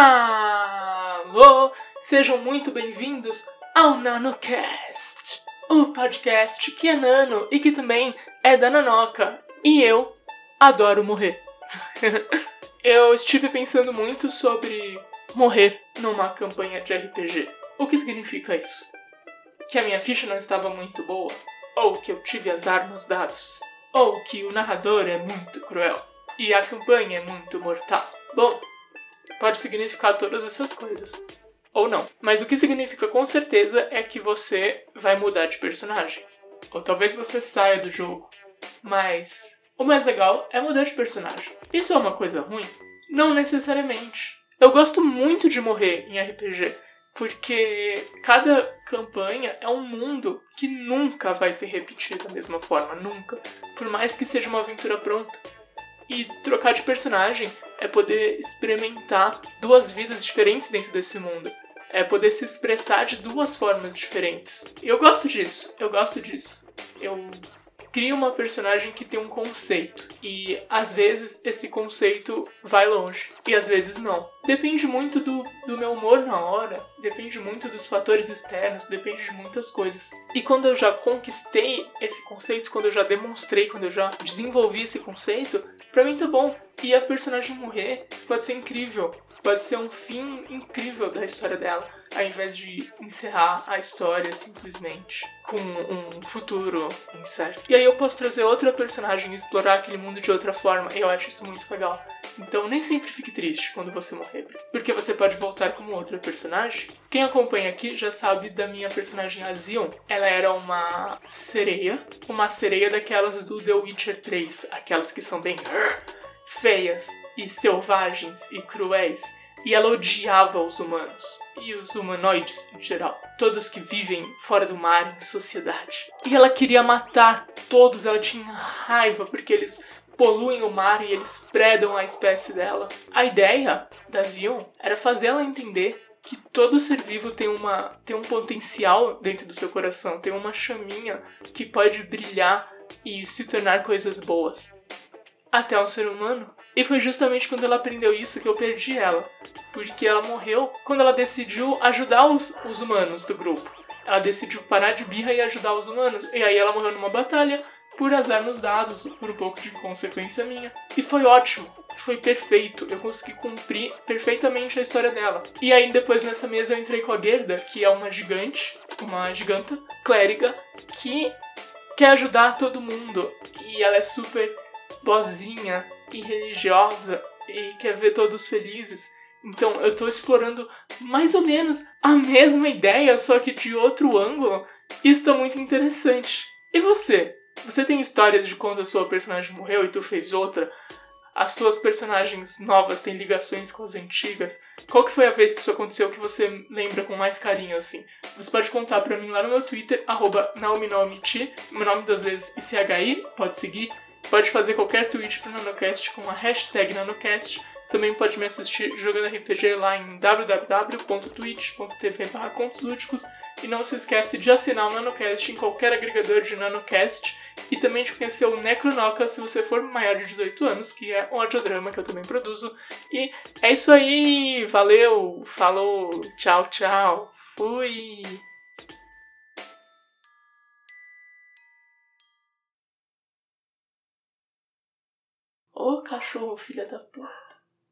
Alô! Sejam muito bem-vindos ao NanoCast, o podcast que é nano e que também é da Nanoca. E eu adoro morrer. eu estive pensando muito sobre morrer numa campanha de RPG. O que significa isso? Que a minha ficha não estava muito boa? Ou que eu tive azar nos dados? Ou que o narrador é muito cruel? E a campanha é muito mortal? Bom, pode significar todas essas coisas. Ou não. Mas o que significa com certeza é que você vai mudar de personagem. Ou talvez você saia do jogo. Mas o mais legal é mudar de personagem. Isso é uma coisa ruim? Não necessariamente. Eu gosto muito de morrer em RPG, porque cada campanha é um mundo que nunca vai se repetir da mesma forma, nunca. Por mais que seja uma aventura pronta. E trocar de personagem é poder experimentar duas vidas diferentes dentro desse mundo. É poder se expressar de duas formas diferentes. E eu gosto disso, eu gosto disso. Eu crio uma personagem que tem um conceito. E às vezes esse conceito vai longe. E às vezes não. Depende muito do, do meu humor na hora. Depende muito dos fatores externos. Depende de muitas coisas. E quando eu já conquistei esse conceito, quando eu já demonstrei, quando eu já desenvolvi esse conceito, pra mim tá bom. E a personagem morrer pode ser incrível. Pode ser um fim incrível da história dela, ao invés de encerrar a história simplesmente com um futuro incerto. E aí eu posso trazer outra personagem e explorar aquele mundo de outra forma, eu acho isso muito legal. Então nem sempre fique triste quando você morrer, porque você pode voltar como outra personagem. Quem acompanha aqui já sabe da minha personagem Azion. Ela era uma sereia, uma sereia daquelas do The Witcher 3, aquelas que são bem feias e selvagens e cruéis, e ela odiava os humanos e os humanoides em geral, todos que vivem fora do mar em sociedade. E ela queria matar todos, ela tinha raiva porque eles poluem o mar e eles predam a espécie dela. A ideia da Zion era fazer ela entender que todo ser vivo tem, uma, tem um potencial dentro do seu coração, tem uma chaminha que pode brilhar e se tornar coisas boas até um ser humano. E foi justamente quando ela aprendeu isso que eu perdi ela. Porque ela morreu quando ela decidiu ajudar os, os humanos do grupo. Ela decidiu parar de birra e ajudar os humanos. E aí ela morreu numa batalha, por azar nos dados, por um pouco de consequência minha. E foi ótimo. Foi perfeito. Eu consegui cumprir perfeitamente a história dela. E aí depois nessa mesa eu entrei com a Gerda, que é uma gigante, uma giganta clériga, que quer ajudar todo mundo. E ela é super boazinha e religiosa e quer ver todos felizes. Então eu tô explorando mais ou menos a mesma ideia, só que de outro ângulo. Isso tá muito interessante. E você? Você tem histórias de quando a sua personagem morreu e tu fez outra? As suas personagens novas têm ligações com as antigas? Qual que foi a vez que isso aconteceu que você lembra com mais carinho, assim? Você pode contar pra mim lá no meu Twitter, arroba naominomiti, meu nome das vezes ICHI, pode seguir. Pode fazer qualquer tweet pro NanoCast com a hashtag NanoCast. Também pode me assistir jogando RPG lá em www.twitch.tv. E não se esquece de assinar o NanoCast em qualquer agregador de NanoCast. E também de conhecer o Necronoca se você for maior de 18 anos, que é um audiodrama que eu também produzo. E é isso aí! Valeu! Falou! Tchau, tchau! Fui! Ô cachorro, filha da puta.